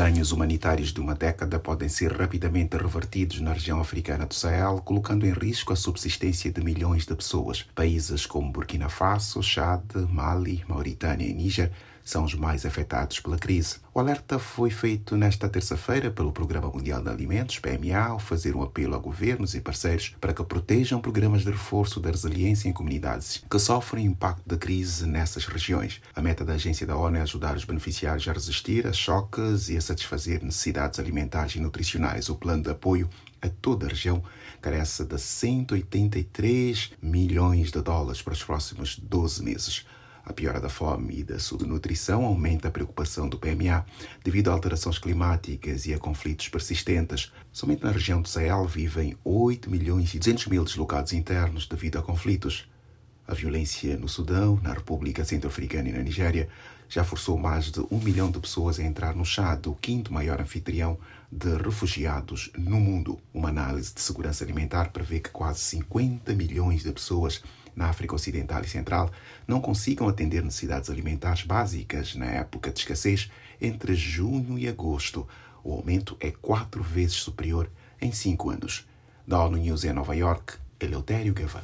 ganhos humanitários de uma década podem ser rapidamente revertidos na região africana do Sahel, colocando em risco a subsistência de milhões de pessoas. Países como Burkina Faso, Chad, Mali, Mauritânia e Níger são os mais afetados pela crise. O alerta foi feito nesta terça-feira pelo Programa Mundial de Alimentos, PMA, ao fazer um apelo a governos e parceiros para que protejam programas de reforço da resiliência em comunidades que sofrem impacto da crise nessas regiões. A meta da agência da ONU é ajudar os beneficiários a resistir a choques e a satisfazer necessidades alimentares e nutricionais. O plano de apoio a toda a região carece de 183 milhões de dólares para os próximos 12 meses. A piora da fome e da subnutrição aumenta a preocupação do PMA devido a alterações climáticas e a conflitos persistentes. Somente na região do Sahel vivem 8 milhões e 200 mil deslocados internos devido a conflitos. A violência no Sudão, na República Centro-Africana e na Nigéria já forçou mais de um milhão de pessoas a entrar no Chad, o quinto maior anfitrião de refugiados no mundo. Uma análise de segurança alimentar prevê que quase 50 milhões de pessoas na África Ocidental e Central não consigam atender necessidades alimentares básicas na época de escassez entre junho e agosto. O aumento é quatro vezes superior em cinco anos. Da ONU News em Nova York, Eleutério Gavan.